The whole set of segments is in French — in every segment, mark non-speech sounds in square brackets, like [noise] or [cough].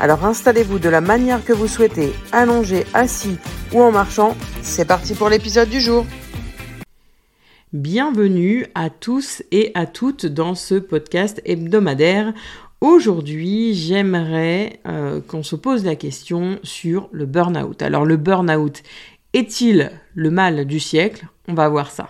Alors installez-vous de la manière que vous souhaitez, allongé, assis ou en marchant. C'est parti pour l'épisode du jour. Bienvenue à tous et à toutes dans ce podcast hebdomadaire. Aujourd'hui, j'aimerais euh, qu'on se pose la question sur le burn-out. Alors le burn-out est-il le mal du siècle? On va voir ça.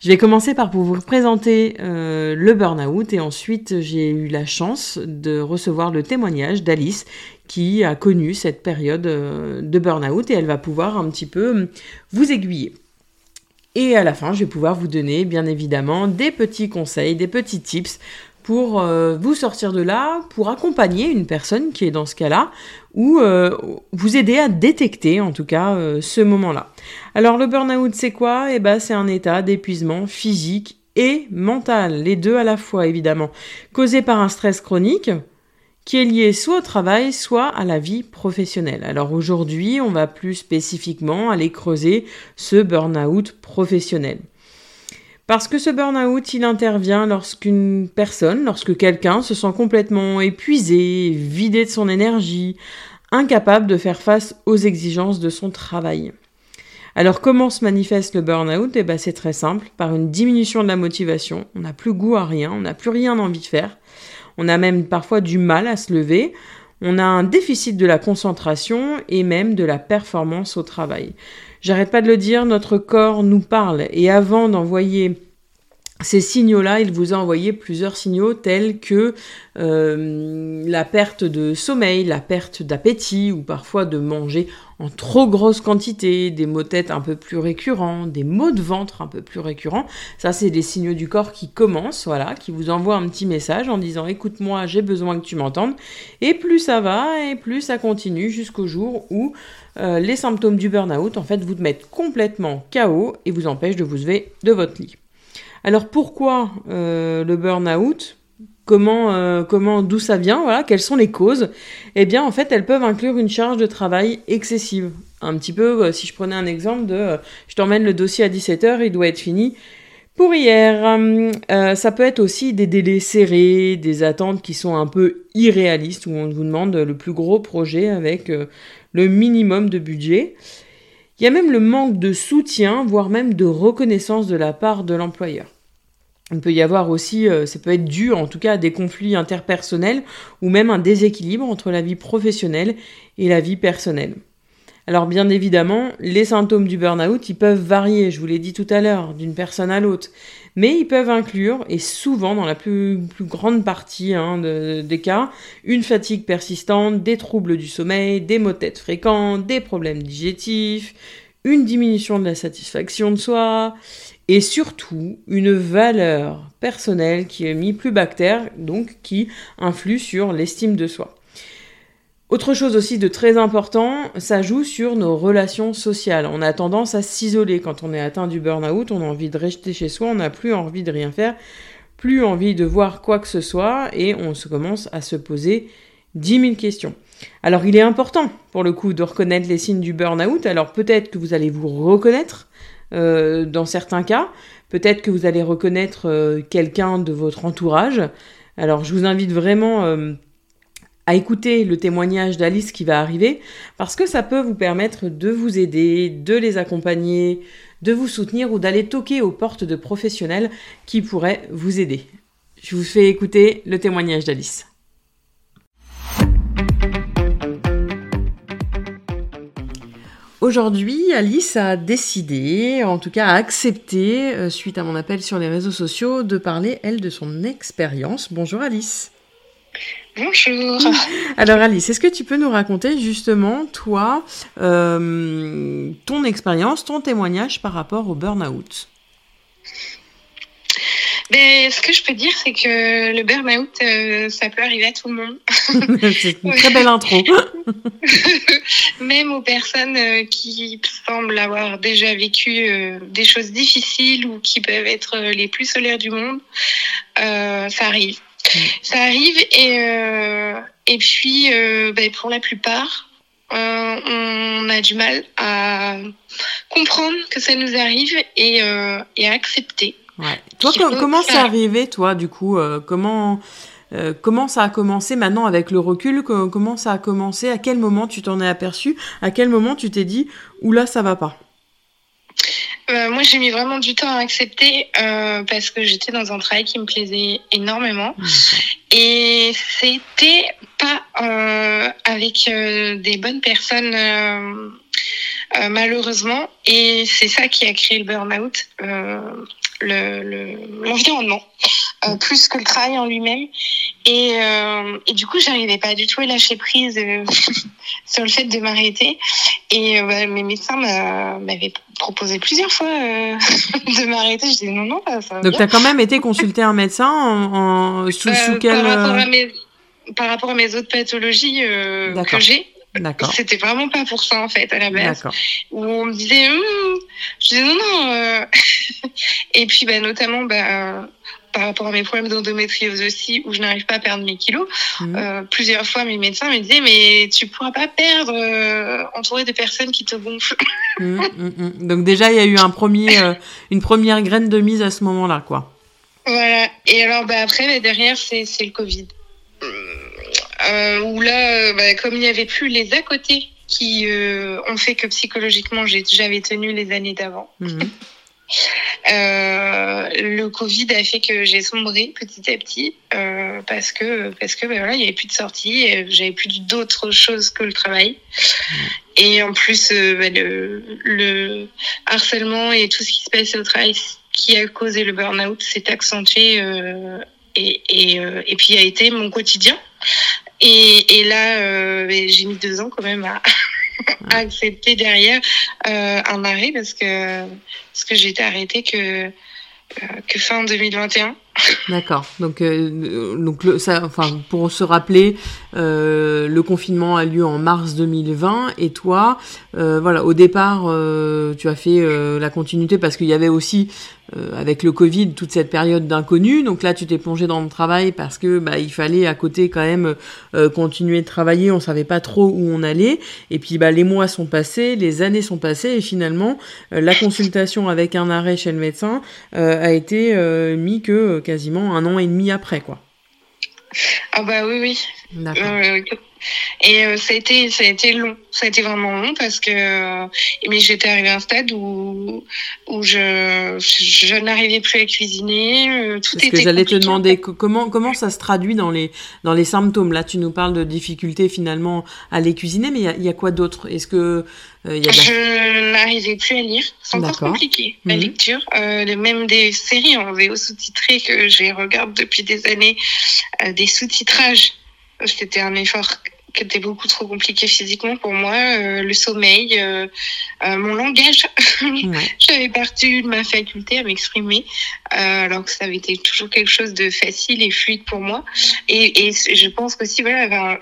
Je vais commencer par vous présenter euh, le burn-out et ensuite j'ai eu la chance de recevoir le témoignage d'Alice qui a connu cette période euh, de burn-out et elle va pouvoir un petit peu euh, vous aiguiller. Et à la fin, je vais pouvoir vous donner bien évidemment des petits conseils, des petits tips pour vous sortir de là, pour accompagner une personne qui est dans ce cas-là, ou vous aider à détecter en tout cas ce moment-là. Alors le burn-out c'est quoi? Eh ben c'est un état d'épuisement physique et mental, les deux à la fois évidemment, causé par un stress chronique qui est lié soit au travail, soit à la vie professionnelle. Alors aujourd'hui, on va plus spécifiquement aller creuser ce burn-out professionnel. Parce que ce burn-out, il intervient lorsqu'une personne, lorsque quelqu'un se sent complètement épuisé, vidé de son énergie, incapable de faire face aux exigences de son travail. Alors comment se manifeste le burn-out? Eh ben, c'est très simple, par une diminution de la motivation, on n'a plus goût à rien, on n'a plus rien envie de faire, on a même parfois du mal à se lever, on a un déficit de la concentration et même de la performance au travail. J'arrête pas de le dire, notre corps nous parle. Et avant d'envoyer ces signaux-là, il vous a envoyé plusieurs signaux tels que euh, la perte de sommeil, la perte d'appétit ou parfois de manger en trop grosse quantité, des maux de tête un peu plus récurrents, des maux de ventre un peu plus récurrents. Ça, c'est des signaux du corps qui commencent, voilà, qui vous envoient un petit message en disant écoute-moi, j'ai besoin que tu m'entendes. Et plus ça va, et plus ça continue jusqu'au jour où euh, les symptômes du burn-out, en fait, vous mettent complètement KO et vous empêchent de vous lever de votre lit. Alors pourquoi euh, le burn-out? Comment, euh, comment, d'où ça vient? Voilà, quelles sont les causes? Eh bien, en fait, elles peuvent inclure une charge de travail excessive. Un petit peu, euh, si je prenais un exemple de, je t'emmène le dossier à 17h, il doit être fini pour hier. ça peut être aussi des délais serrés, des attentes qui sont un peu irréalistes, où on vous demande le plus gros projet avec le minimum de budget. Il y a même le manque de soutien, voire même de reconnaissance de la part de l'employeur. Il peut y avoir aussi, euh, ça peut être dû en tout cas à des conflits interpersonnels ou même un déséquilibre entre la vie professionnelle et la vie personnelle. Alors bien évidemment, les symptômes du burn-out, ils peuvent varier, je vous l'ai dit tout à l'heure, d'une personne à l'autre, mais ils peuvent inclure, et souvent dans la plus, grande partie hein, des cas, une fatigue persistante, des troubles du sommeil, des maux de tête fréquents, des problèmes digestifs, une diminution de la satisfaction de soi, et surtout une valeur personnelle qui est mis plus bactère, donc qui influe sur l'estime de soi. Autre chose aussi de très important, ça joue sur nos relations sociales. On a tendance à s'isoler quand on est atteint du burn-out, on a envie de rester chez soi, on n'a plus envie de rien faire, plus envie de voir quoi que ce soit, et on se commence à se poser 10 000 questions. Alors il est important, pour le coup, de reconnaître les signes du burn-out. Alors peut-être que vous allez vous reconnaître euh, dans certains cas, peut-être que vous allez reconnaître euh, quelqu'un de votre entourage. Alors je vous invite vraiment... Euh, à écouter le témoignage d'Alice qui va arriver, parce que ça peut vous permettre de vous aider, de les accompagner, de vous soutenir ou d'aller toquer aux portes de professionnels qui pourraient vous aider. Je vous fais écouter le témoignage d'Alice. Aujourd'hui, Alice a décidé, en tout cas a accepté, euh, suite à mon appel sur les réseaux sociaux, de parler, elle, de son expérience. Bonjour Alice. Bonjour. [laughs] Alors Alice, est-ce que tu peux nous raconter justement, toi, euh, ton expérience, ton témoignage par rapport au burn-out? Ben, ce que je peux dire, c'est que le burn-out, euh, ça peut arriver à tout le monde. [laughs] c'est une très belle intro. [laughs] Même aux personnes euh, qui semblent avoir déjà vécu euh, des choses difficiles ou qui peuvent être les plus solaires du monde, ça arrive. [laughs] Ça arrive et, et puis, ben, pour la plupart, on a du mal à comprendre que ça nous arrive et, et à accepter. Ouais. Toi, comment c'est arrivé, toi, du coup euh, Comment euh, comment ça a commencé maintenant avec le recul? Comment ça a commencé? À quel moment tu t'en es aperçu? À quel moment tu t'es dit oula, ça va pas? Euh, moi, j'ai mis vraiment du temps à accepter parce que j'étais dans un travail qui me plaisait énormément. Et c'était pas avec des bonnes personnes, malheureusement. Et c'est ça qui a créé le burn-out l'environnement, le, euh, plus que le travail en lui-même. Et, euh, et, du coup, j'arrivais pas du tout à lâcher prise euh, [laughs] sur le fait de m'arrêter. Et bah, mes médecins m'avaient proposé plusieurs fois [laughs] de m'arrêter. Je disais non, non, ça Donc, tu as quand même été consulter un médecin en, en sous, sous quel... Par rapport, à mes, par rapport à mes autres pathologies que j'ai. C'était vraiment pas pour ça en fait à la base. Où on me disait, hum, je disais non non. Euh. [laughs] et puis bah, notamment bah, par rapport à mes problèmes d'endométriose aussi, où je n'arrive pas à perdre mes kilos, mmh. euh, plusieurs fois mes médecins me disaient mais tu pourras pas perdre euh, entouré de personnes qui te gonflent. [laughs] Mmh, mmh, Donc déjà il y a eu un premier, une première graine de mise à ce moment-là quoi. Voilà. Et alors bah, après bah, derrière c'est le Covid où là, euh, bah, comme il n'y avait plus les à côté qui euh, ont fait que psychologiquement j'avais tenu les années d'avant. Mhm. [laughs] Euh, le Covid a fait que j'ai sombré petit à petit euh, parce que parce que bah, voilà il y avait plus de sortie, j'avais plus d'autres choses que le travail mhm. et en plus bah, le, le, harcèlement et tout ce qui se passe au travail qui a causé le burn-out s'est accentué et, et, et puis a été mon quotidien et, et là, euh, j'ai mis deux ans quand même [laughs] à, accepter derrière euh, un arrêt parce que parce que j'ai été arrêtée que euh, que fin 2021. D'accord. Donc, euh, donc le, ça, enfin, pour se rappeler, euh, le confinement a lieu en mars 2020 et toi, euh, voilà, au départ, tu as fait la continuité parce qu'il y avait aussi euh, avec le Covid toute cette période d'inconnu. Donc là, tu t'es plongé dans le travail parce que bah, il fallait à côté quand même continuer de travailler. On savait pas trop où on allait. Et puis bah, les mois sont passés, les années sont passées et finalement, la consultation avec un arrêt chez le médecin a été mis que quasiment un an et demi après, quoi. Ah bah oui, oui. Euh, et euh, ça a été ça a été long, ça a été vraiment long parce que euh, mais j'étais arrivée à un stade où où je je, n'arrivais plus à cuisiner, euh, tout parce était que j'allais te demander comment comment ça se traduit dans les dans les symptômes. Là, tu nous parles de difficultés finalement à les cuisiner, mais il y a, y a, quoi d'autre? Est-ce que y a je n'arrivais plus à lire, c'est encore compliqué la mhm. lecture. Euh, même des séries en VO sous-titré que j'ai regarde depuis des années, des sous-titrages c'était un effort qui était beaucoup trop compliqué physiquement pour moi. Euh, le sommeil, euh, euh, mon langage. [laughs] J'avais perdu ma faculté à m'exprimer, alors que ça avait été toujours quelque chose de facile et fluide pour moi. Et, et je pense qu'aussi, voilà, ben,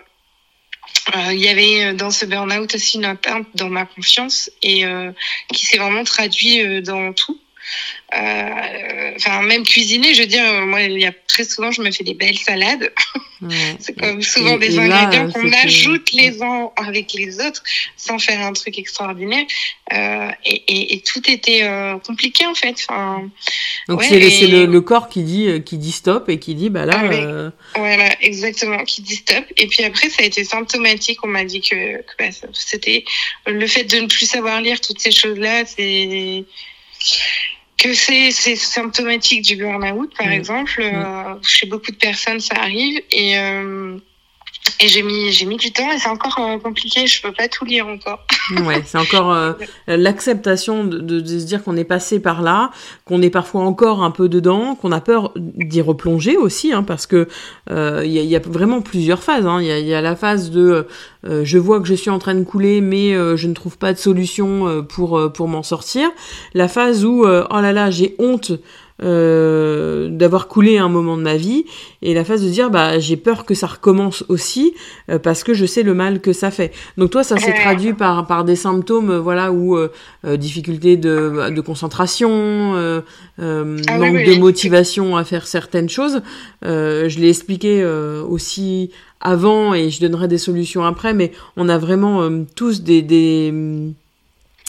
il y avait dans ce burn-out aussi une atteinte dans ma confiance et qui s'est vraiment traduit dans tout. Euh, enfin, même cuisiner, je veux dire, moi, il y a très souvent, je me fais des belles salades. [laughs] c'est comme souvent des ingrédients qu'on ajoute les uns avec les autres sans faire un truc extraordinaire. Euh, et, et, et, tout était euh, compliqué en fait. Enfin, Donc c'est le, le, corps qui dit qui dit stop et qui dit bah là. Euh, voilà, exactement, qui dit stop. Et puis après, ça a été symptomatique. On m'a dit que, que bah, c'était le fait de ne plus savoir lire toutes ces choses là. C'est que c'est symptomatique du burn-out, par exemple. Euh, chez beaucoup de personnes, ça arrive. Et, euh, et j'ai mis, j'ai mis du temps et c'est encore euh, compliqué. Je peux pas tout lire encore. [laughs] ouais, c'est encore euh, l'acceptation de, de, se dire qu'on est passé par là, qu'on est parfois encore un peu dedans, qu'on a peur d'y replonger aussi, hein, parce que euh, il y, a vraiment plusieurs phases. Hein. Il y, y, a la phase de je vois que je suis en train de couler, mais je ne trouve pas de solution pour pour m'en sortir. La phase où oh là là, j'ai honte. Euh, d'avoir coulé un moment de ma vie et la phase de dire bah j'ai peur que ça recommence aussi euh, parce que je sais le mal que ça fait. Donc toi ça s'est traduit par par des symptômes voilà ou euh, difficulté de, de concentration, ah manque de motivation à faire certaines choses. je l'ai expliqué aussi avant et je donnerai des solutions après, mais on a vraiment tous des, des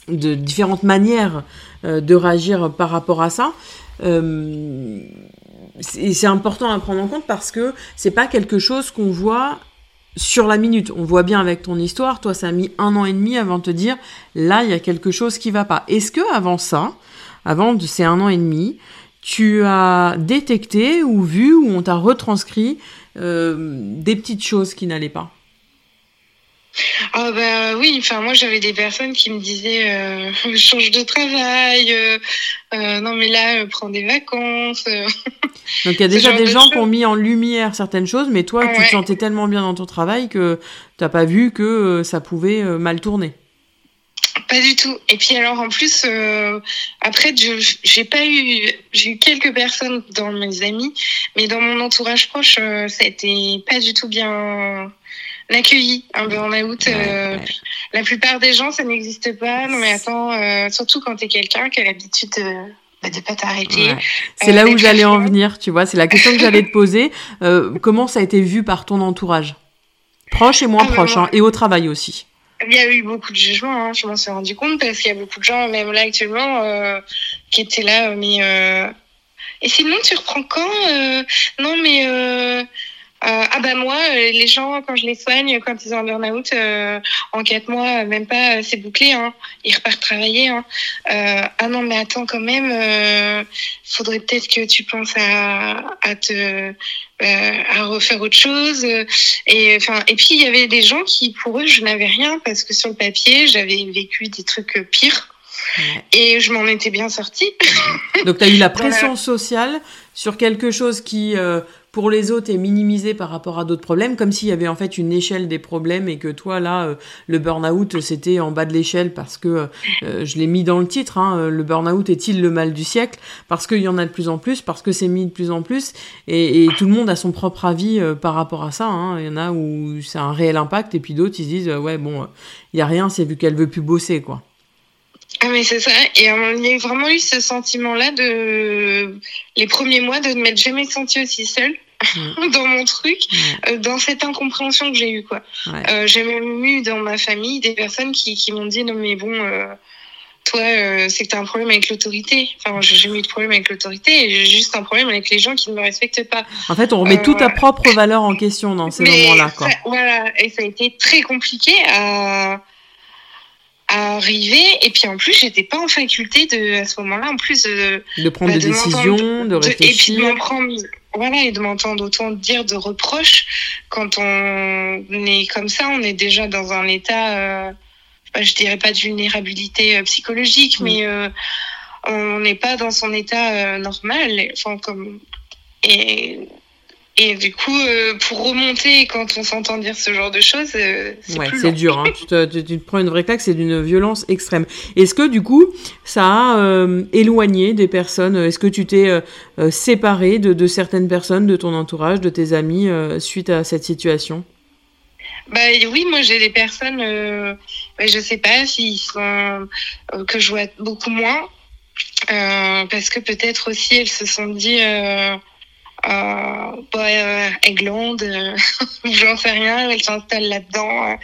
de différentes manières de réagir par rapport à ça. Euh, c'est important à prendre en compte parce que c'est pas quelque chose qu'on voit sur la minute. On voit bien avec ton histoire, toi ça a mis un an et demi avant de te dire là il y a quelque chose qui va pas. Est-ce que avant ça, avant de ces un an et demi, tu as détecté ou vu ou on t'a retranscrit euh, des petites choses qui n'allaient pas? Ah bah oui, enfin moi j'avais des personnes qui me disaient euh, [laughs] change de travail, euh, euh, non mais là prends des vacances. [laughs] Donc il y a déjà des gens qui ont mis en lumière certaines choses, mais toi tu te sentais tellement bien dans ton travail que t'as pas vu que ça pouvait mal tourner. Pas du tout. Et puis alors en plus, après, j'ai pas eu, j'ai eu quelques personnes dans mes amis, mais dans mon entourage proche, ça a été pas du tout bien l'accueilli, un burn-out. Euh, la plupart des gens, ça n'existe pas. Non, mais attends, euh, surtout quand tu es quelqu'un qui a l'habitude de bah, de pas t'arrêter. C'est là où j'allais en venir, tu vois. C'est la question que j'allais te poser. Euh, comment ça a été vu par ton entourage? Proche et moins ah, proche, hein, et au travail aussi. Il y a eu beaucoup de jugements, hein, je m'en suis rendu compte, parce qu'il y a beaucoup de gens, même là actuellement, euh, qui étaient là, mais... Euh... Et sinon, tu reprends quand Non, mais euh, ah bah moi, euh, les gens quand je les soigne, quand ils ont un burn-out, euh, en quatre mois, même pas, c'est bouclé. Hein. Ils repartent travailler. Hein. ah non, mais attends quand même, euh, faudrait peut-être que tu penses à, à te à refaire autre chose. Et enfin, et puis il y avait des gens qui, pour eux, je n'avais rien parce que sur le papier, j'avais vécu des trucs pires. Et je m'en étais bien sortie. Donc tu as eu la [laughs] pression sociale sur quelque chose qui pour les autres est minimisé par rapport à d'autres problèmes, comme s'il y avait en fait une échelle des problèmes et que toi là, euh, le burn-out c'était en bas de l'échelle parce que euh, je l'ai mis dans le titre, hein, euh, le burn-out est-il le mal du siècle? Parce qu'il y en a de plus en plus, parce que c'est mis de plus en plus et, tout le monde a son propre avis par rapport à ça. Hein. Il y en a où c'est un réel impact et puis d'autres ils se disent ouais bon, il y a rien, c'est vu qu'elle veut plus bosser quoi. Ah mais c'est ça. Et il y a vraiment eu ce sentiment-là de les premiers mois de ne m'être jamais sentie aussi seule. [laughs] Dans mon truc, euh, dans cette incompréhension que j'ai eue quoi. Euh, j'ai même eu dans ma famille des personnes qui, qui m'ont dit non mais bon euh, toi c'est que tu as un problème avec l'autorité. Enfin j'ai jamais eu de problème avec l'autorité, j'ai juste un problème avec les gens qui ne me respectent pas. En fait, on remet toute ta propre valeur en question dans ces [laughs] moments-là quoi. voilà, et ça a été très compliqué à à arriver. Et puis en plus j'étais pas en faculté de à ce moment-là en plus de, de prendre bah, des décisions de réfléchir et puis de prendre voilà et de m'entendre autant dire de reproches quand on est comme ça. On est déjà dans un état euh, je dirais pas de vulnérabilité euh, psychologique mm. mais euh, on n'est pas dans son état euh, normal enfin comme et et du coup, euh, pour remonter quand on s'entend dire ce genre de choses, euh, c'est ouais, c'est dur. Hein. tu, te, tu, prends une vraie claque, c'est d'une violence extrême. Est-ce que du coup, ça a euh, éloigné des personnes? Est-ce que tu t'es séparé de, de, certaines personnes de ton entourage, de tes amis, suite à cette situation? Bah oui, moi j'ai des personnes, euh, je sais pas s'ils sont que je vois beaucoup moins, parce que peut-être aussi elles se sont dit euh, bah, euh, Aiglande, euh, [laughs] j'en sais rien, elle s'installe là-dedans.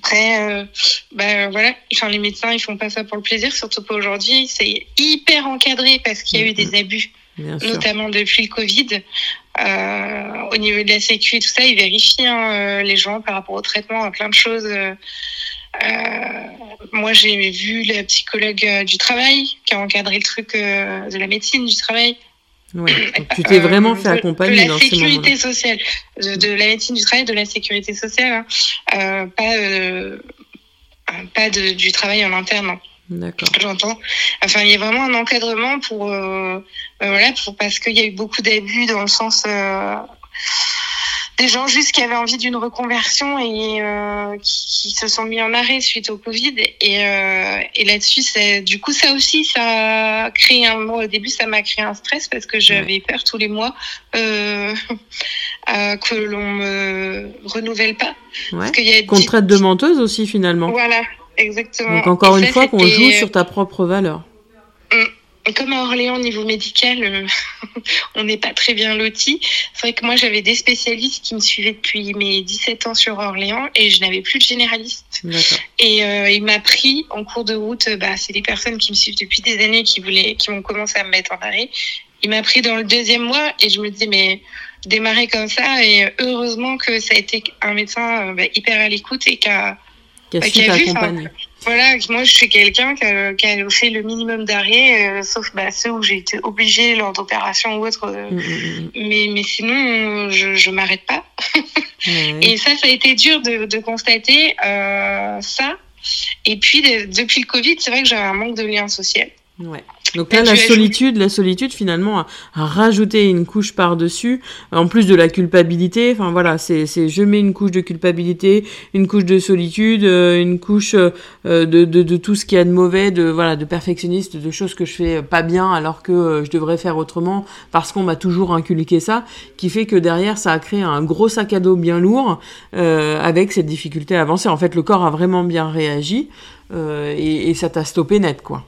Après, euh, bah, voilà, enfin, les médecins, ils font pas ça pour le plaisir, surtout pas aujourd'hui. C'est hyper encadré parce qu'il y a eu des mm-hmm. abus, notamment depuis le Covid. Euh, au niveau de la sécu et tout ça, ils vérifient hein, les gens par rapport au traitement, à plein de choses. moi, j'ai vu la psychologue du travail qui a encadré le truc de la médecine du travail tu t'es vraiment fait accompagner de la sécurité sociale, de, la médecine du travail, de la sécurité sociale, hein. euh, pas euh, pas de, du travail en interne. Hein. D'accord. J'entends. Enfin, il y a vraiment un encadrement pour, euh, voilà, pour parce qu'il y a eu beaucoup d'abus dans le sens des gens juste qui avaient envie d'une reconversion et euh, qui, se sont mis en arrêt suite au Covid. Et, euh, et là-dessus, c'est du coup ça aussi, ça a créé un. Moi, au début, ça m'a créé un stress parce que j'avais peur tous les mois euh, [laughs] que l'on me renouvelle pas. Ouais. Qu'on traite de menteuse aussi finalement. Voilà, exactement. Donc encore une fois, qu'on joue sur ta propre valeur. Mm comme à Orléans, au niveau médical, euh, [laughs] on n'est pas très bien loti. C'est vrai que moi, j'avais des spécialistes qui me suivaient depuis mes 17 ans sur Orléans et je n'avais plus de généraliste. Et euh, il m'a pris en cours de route, bah, c'est des personnes qui me suivent depuis des années qui voulaient, qui ont commencé à me mettre en arrêt. Il m'a pris dans le deuxième mois et je me disais, mais démarrer comme ça et heureusement que ça a été un médecin euh, bah, hyper à l'écoute et qui a, qui a, bah, qui a vu, voilà, moi je suis quelqu'un qui a, qui a, fait le minimum d'arrêt, euh, sauf bah, ceux où j'ai été obligée lors d'opérations ou autre. Euh, mm, mm, mm. mais, mais sinon, je, je m'arrête pas. [laughs] Et ça, ça a été dur de, de constater euh, ça. Et puis, depuis le Covid, c'est vrai que j'avais un manque de lien social. Ouais. Donc là, la solitude, la solitude finalement a, rajouté une couche par-dessus, en plus de la culpabilité. Enfin voilà, c'est, je mets une couche de culpabilité, une couche de solitude, euh, une couche euh, de, de, de, tout ce qu'il y a de mauvais, de voilà, de perfectionniste, de choses que je fais pas bien alors que euh, je devrais faire autrement parce qu'on m'a toujours inculqué ça, qui fait que derrière ça a créé un gros sac à dos bien lourd euh, avec cette difficulté à avancer. En fait, le corps a vraiment bien réagi et, et ça t'a stoppé net quoi.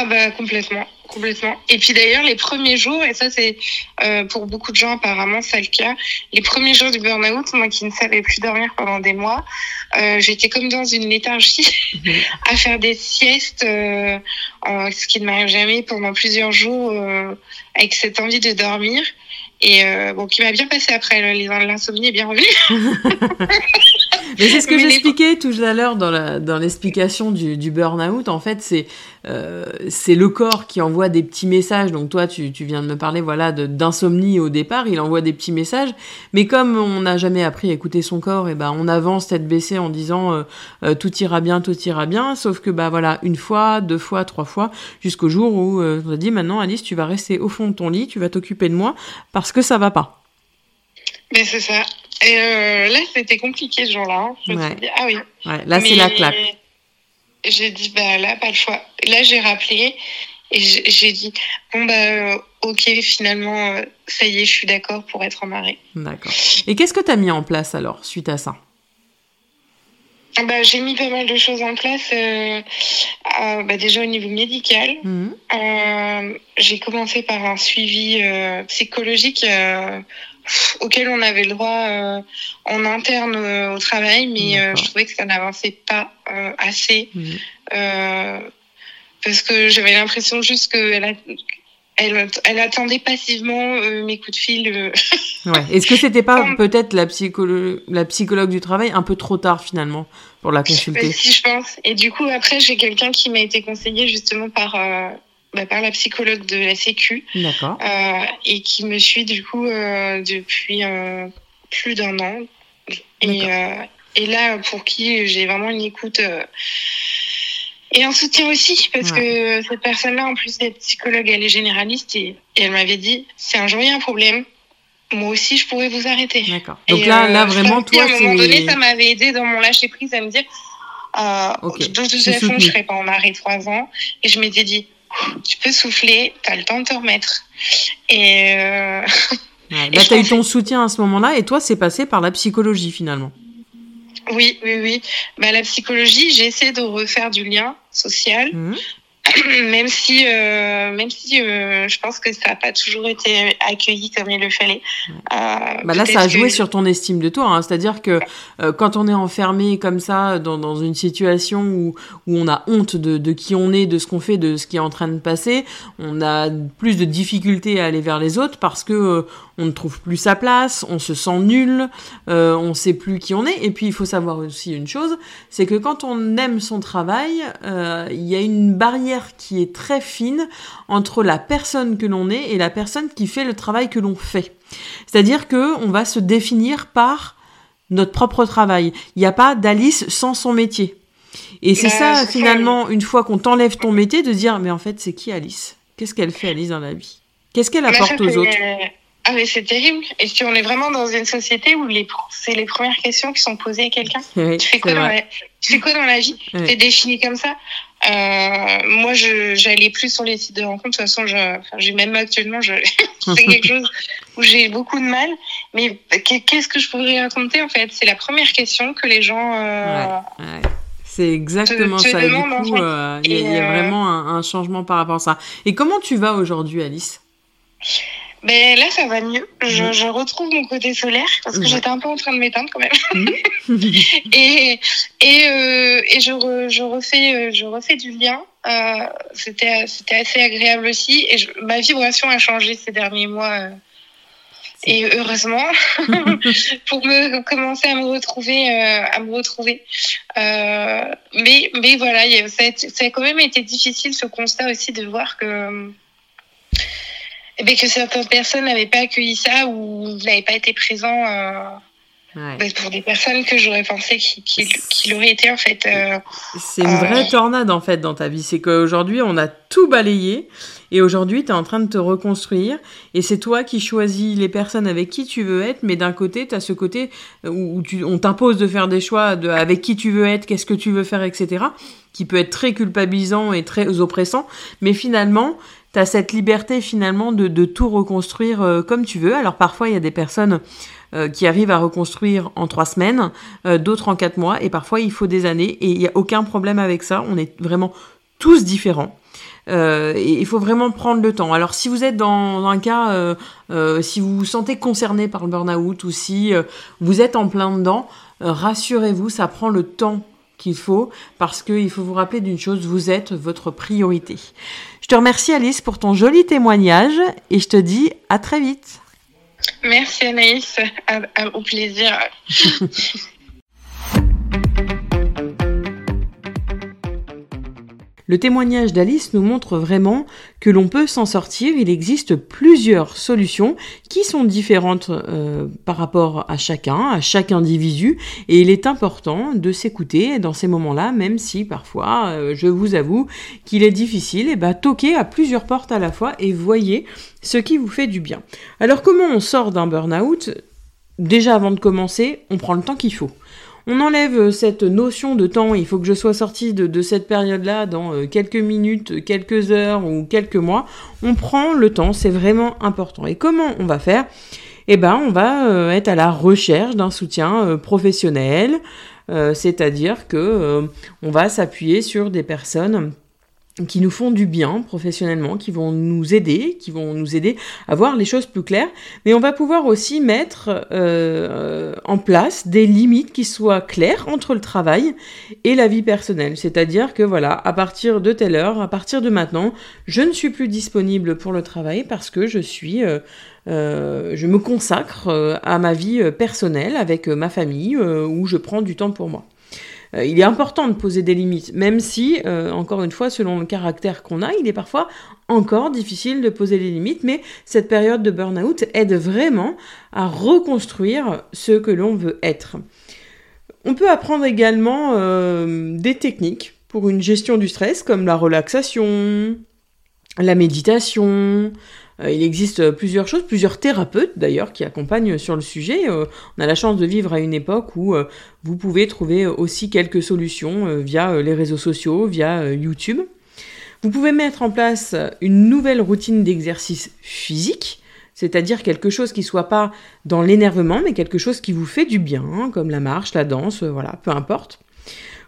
Ah bah complètement, complètement. Et puis d'ailleurs les premiers jours, et ça c'est euh, pour beaucoup de gens apparemment c'est le cas, les premiers jours du burn-out, moi qui ne savais plus dormir pendant des mois, euh, j'étais comme dans une léthargie mhm. [laughs] à faire des siestes, euh, ce qui ne m'arrive jamais pendant plusieurs jours avec cette envie de dormir. Et bon, qui m'a bien passé après, l'insomnie est bien revenue. [laughs] Mais c'est ce que j'expliquais tout à l'heure dans l'explication du, du burn-out. En fait, c'est euh, c'est le corps qui envoie des petits messages. Donc toi, tu, tu viens de me parler voilà d'insomnie au départ. Il envoie des petits messages. Mais comme on n'a jamais appris à écouter son corps, et ben on avance tête baissée en disant euh, euh, tout ira bien, tout ira bien. Sauf que bah voilà, une fois, deux fois, trois fois, jusqu'au jour où on a dit maintenant Alice, tu vas rester au fond de ton lit, tu vas t'occuper de moi parce que ça va pas. Mais c'est ça. Et euh, là, c'était compliqué ce jour-là. Hein. Je me suis dit, ah oui. Ouais, là, c'est la claque. J'ai dit, bah là, pas le choix. Là, j'ai rappelé et j'ai dit, bon, bah, ok, finalement, euh, ça y est, je suis d'accord pour être en arrêt. D'accord. Et qu'est-ce que tu as mis en place alors, suite à ça? Ah bah, J'ai mis pas mal de choses en place. Euh, euh, bah, déjà au niveau médical, mmh. euh, j'ai commencé par un suivi euh, psychologique auquel on avait le droit euh, en interne euh, au travail, mais euh, je trouvais que ça n'avançait pas assez. Parce que j'avais l'impression juste qu'elle elle, elle, attendait passivement mes coups de fil. [laughs] ouais. Est-ce que c'était pas peut-être la, psycholo la psychologue du travail un peu trop tard finalement pour la consulter? Si, je pense. Et du coup, après, j'ai quelqu'un qui m'a été conseillé justement par bah, par la psychologue de la Sécu. D'accord. Euh, et qui me suit du coup euh, depuis euh, plus d'un an. Et, et, là, pour qui j'ai vraiment une écoute et un soutien aussi, parce que cette personne-là, en plus d'être psychologue, elle est généraliste et, elle m'avait dit c'est un jour, il y a un problème. Moi aussi, je pourrais vous arrêter. D'accord. Donc là, là vraiment, toi, à un moment donné, ça m'avait aidé dans mon lâcher prise à me dire euh, de toute façon, je serais pas en arrêt trois ans. Et je m'étais dit tu peux souffler, tu as le temps de te remettre. Et. Euh... [laughs] Ouais, tu as eu ton soutien à ce moment-là, et toi, c'est passé par la psychologie finalement. Oui, oui, oui. Bah, la psychologie, j'ai essayé de refaire du lien social. Mmh. [clears throat] même si, euh, même si euh, je pense que ça n'a pas toujours été accueilli comme il le fallait. Euh, bah là, ça a joué sur ton estime de toi. Hein. C'est-à-dire que quand on est enfermé comme ça dans, dans une situation où, où on a honte de, de qui on est, de ce qu'on fait, de ce qui est en train de passer, on a plus de difficultés à aller vers les autres parce que on ne trouve plus sa place, on se sent nul, on sait plus qui on est. Et puis il faut savoir aussi une chose, c'est que quand on aime son travail, il y a une barrière qui est très fine entre la personne que l'on est et la personne qui fait le travail que l'on fait. C'est-à-dire que on va se définir par notre propre travail. Il n'y a pas d'Alice sans son métier. Et c'est bah, ça finalement, une fois qu'on t'enlève ton métier, de dire mais en fait c'est qui Alice? Qu'est-ce qu'elle fait Alice dans la vie? Qu'est-ce qu'elle apporte aux autres? Ah mais c'est terrible. Et puis on est vraiment dans une société où les c'est les premières questions qui sont posées à quelqu'un. [laughs] tu fais quoi dans la tu fais quoi dans la vie? Tu es défini comme ça? Euh, moi, je j'allais plus sur les sites de rencontres. De toute façon, j'ai même actuellement, je [laughs] c'est quelque [laughs] chose où j'ai beaucoup de mal. Mais qu'est-ce que je pourrais raconter en fait? C'est la première question que les gens. Euh, ouais, C'est exactement ça. du coup, euh, il y, a vraiment un, un, changement par rapport à ça. Et comment tu vas aujourd'hui, Alice? Ben là, ça va mieux. Je, mm. je retrouve mon côté solaire parce que j'étais un peu en train de m'éteindre quand même. Mm. [laughs] et et, euh, et je, je refais euh, je refais du lien. Euh, c'était c'était assez agréable aussi. Et ma vibration a changé ces derniers mois. Euh, et heureusement [laughs] pour me commencer à me retrouver euh, à me retrouver mais mais voilà ça a, ça a quand même été difficile ce constat aussi de voir que ben, que certaines personnes n'avaient pas accueilli ça ou n'avaient pas été présents euh, ben, pour des personnes que j'aurais pensé qu'il qu aurait été en fait. Euh, c'est une vraie euh, tornade en fait dans ta vie. C'est qu'aujourd'hui on a tout balayé et aujourd'hui tu es en train de te reconstruire et c'est toi qui choisis les personnes avec qui tu veux être. Mais d'un côté tu as ce côté où tu, on t'impose de faire des choix de avec qui tu veux être, qu'est-ce que tu veux faire, etc. qui peut être très culpabilisant et très oppressant. Mais finalement tu as cette liberté finalement de, de tout reconstruire euh, comme tu veux. Alors parfois, il y a des personnes euh, qui arrivent à reconstruire en trois semaines, euh, d'autres en quatre mois, et parfois il faut des années, et il n'y a aucun problème avec ça. On est vraiment tous différents. et il faut vraiment prendre le temps. Alors si vous êtes dans un cas, si vous vous sentez concerné par le burn-out ou si vous êtes en plein dedans, rassurez-vous, ça prend le temps qu'il faut parce qu'il faut vous rappeler d'une chose, vous êtes votre priorité. Je te remercie Alice pour ton joli témoignage et je te dis à très vite. Merci Anaïs, au plaisir. [laughs] Le témoignage d'Alice nous montre vraiment que l'on peut s'en sortir. Il existe plusieurs solutions qui sont différentes euh, par rapport à chacun, à chaque individu, et il est important de s'écouter dans ces moments-là, même si parfois, euh, je vous avoue qu'il est difficile, et bah toquer à plusieurs portes à la fois et voyez ce qui vous fait du bien. Alors comment on sort d'un burn-out? Déjà avant de commencer, on prend le temps qu'il faut on enlève cette notion de temps, il faut que je sois sorti de, cette période-là dans euh, quelques minutes, quelques heures ou quelques mois. On prend le temps, c'est vraiment important. Et comment on va faire? Eh ben, on va euh, être à la recherche d'un soutien euh, professionnel, c'est-à-dire que on va s'appuyer sur des personnes qui nous font du bien professionnellement, qui vont nous aider, qui vont nous aider à voir les choses plus claires, mais on va pouvoir aussi mettre euh, en place des limites qui soient claires entre le travail et la vie personnelle. C'est-à-dire que voilà, à partir de telle heure, à partir de maintenant, je ne suis plus disponible pour le travail parce que je suis euh, euh, je me consacre à ma vie personnelle avec ma famille où je prends du temps pour moi. Euh, il est important de poser des limites, même si, euh, encore une fois, selon le caractère qu'on a, il est parfois encore difficile de poser les limites, mais cette période de burn-out aide vraiment à reconstruire ce que l'on veut être. On peut apprendre également euh, des techniques pour une gestion du stress, comme la relaxation, la méditation, euh, il existe plusieurs choses, plusieurs thérapeutes d'ailleurs qui accompagnent sur le sujet. Euh, on a la chance de vivre à une époque où euh, vous pouvez trouver aussi quelques solutions via les réseaux sociaux, via YouTube. Vous pouvez mettre en place une nouvelle routine d'exercice physique, c'est-à-dire quelque chose qui soit pas dans l'énervement, mais quelque chose qui vous fait du bien, hein, comme la marche, la danse, voilà, peu importe.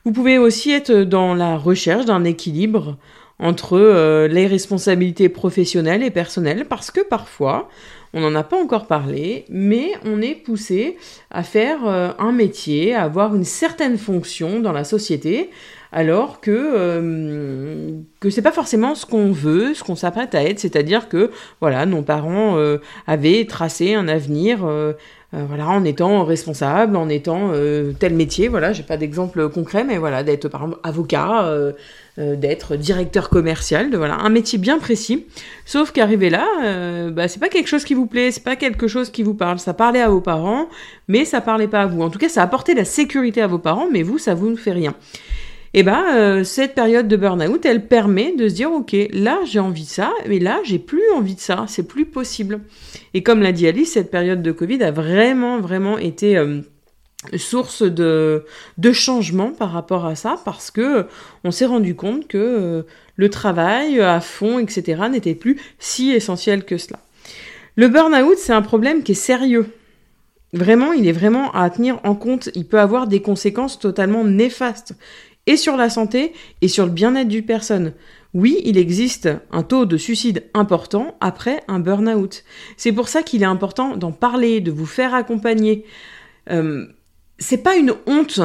Vous pouvez aussi être dans la recherche d'un équilibre entre euh, les responsabilités professionnelles et personnelles parce que parfois, on n'en a pas encore parlé, mais on est poussé à faire euh, un métier, à avoir une certaine fonction dans la société, alors que euh, que c'est pas forcément ce qu'on veut, ce qu'on s'apprête à être, c'est-à-dire que voilà, nos parents euh, avaient tracé un avenir voilà, en étant responsable, en étant tel métier, voilà, j'ai pas d'exemple concret, mais voilà, d'être par exemple avocat, euh, d'être directeur commercial, de voilà un métier bien précis. Sauf qu'arriver là, euh, bah, c'est pas quelque chose qui vous plaît, c'est pas quelque chose qui vous parle. Ça parlait à vos parents, mais ça parlait pas à vous. En tout cas, ça apportait la sécurité à vos parents, mais vous, ça vous ne fait rien. Eh ben euh, cette période de burn-out, elle permet de se dire ok, là j'ai envie de ça, mais là j'ai plus envie de ça, c'est plus possible. Et comme l'a dit Alice, cette période de Covid a vraiment vraiment été euh, source de, changement par rapport à ça parce que on s'est rendu compte que euh, le travail à fond, etc., n'était plus si essentiel que cela. Le burn-out, c'est un problème qui est sérieux. Vraiment, il est vraiment à tenir en compte. Il peut avoir des conséquences totalement néfastes et sur la santé et sur le bien-être du personne. Oui, il existe un taux de suicide important après un burn-out. C'est pour ça qu'il est important d'en parler, de vous faire accompagner. Euh, c'est pas une honte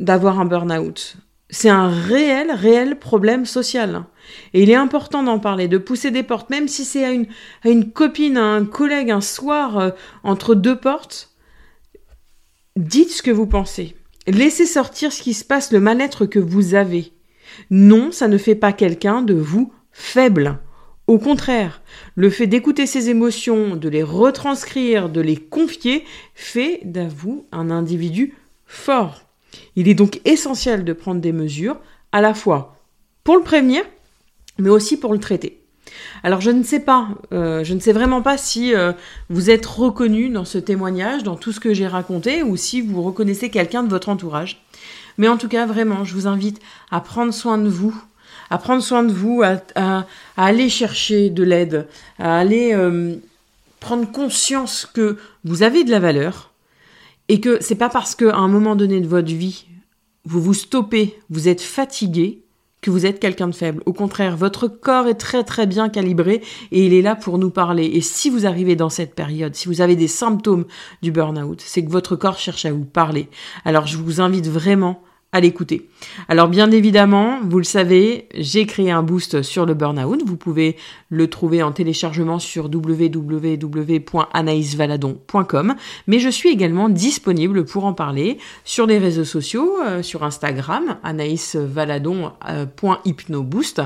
d'avoir un burn-out. C'est un réel, réel problème social. Et il est important d'en parler, de pousser des portes, même si c'est à une, copine, à un collègue, un soir, euh, entre deux portes. Dites ce que vous pensez. Laissez sortir ce qui se passe, le mal-être que vous avez. Non, ça ne fait pas quelqu'un de vous faible. Au contraire, le fait d'écouter ses émotions, de les retranscrire, de les confier, fait de vous un individu fort. Il est donc essentiel de prendre des mesures, à la fois pour le prévenir, mais aussi pour le traiter. Alors je ne sais pas, euh, je ne sais vraiment pas si euh, vous êtes reconnu dans ce témoignage, dans tout ce que j'ai raconté, ou si vous reconnaissez quelqu'un de votre entourage. Mais en tout cas, vraiment, je vous invite à prendre soin de vous, à prendre soin de vous, à, aller chercher de l'aide, à aller euh, prendre conscience que vous avez de la valeur et que c'est pas parce qu'à un moment donné de votre vie, vous vous stoppez, vous êtes fatigué, que vous êtes quelqu'un de faible. Au contraire, votre corps est très très bien calibré et il est là pour nous parler. Et si vous arrivez dans cette période, si vous avez des symptômes du burn-out, c'est que votre corps cherche à vous parler. Alors je vous invite vraiment à l'écouter. Alors bien évidemment, vous le savez, j'ai créé un boost sur le burn-out. Vous pouvez le trouver en téléchargement sur www.anaïsvaladon.com. Mais je suis également disponible pour en parler sur les réseaux sociaux, euh, sur Instagram, anaïsvaladon.hypnoboost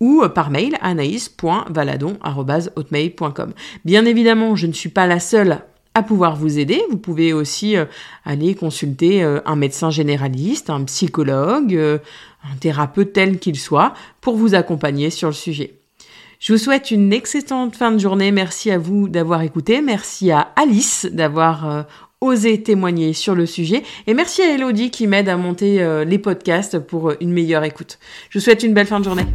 ou par mail anaïs.valadon.hotmail.com. Bien évidemment, je ne suis pas la seule à pouvoir vous aider. Vous pouvez aussi euh, aller consulter euh, un médecin généraliste, un psychologue, euh, un thérapeute tel qu'il soit, pour vous accompagner sur le sujet. Je vous souhaite une excellente fin de journée. Merci à vous d'avoir écouté. Merci à Alice d'avoir osé témoigner sur le sujet. Et merci à Elodie qui m'aide à monter les podcasts pour une meilleure écoute. Je vous souhaite une belle fin de journée.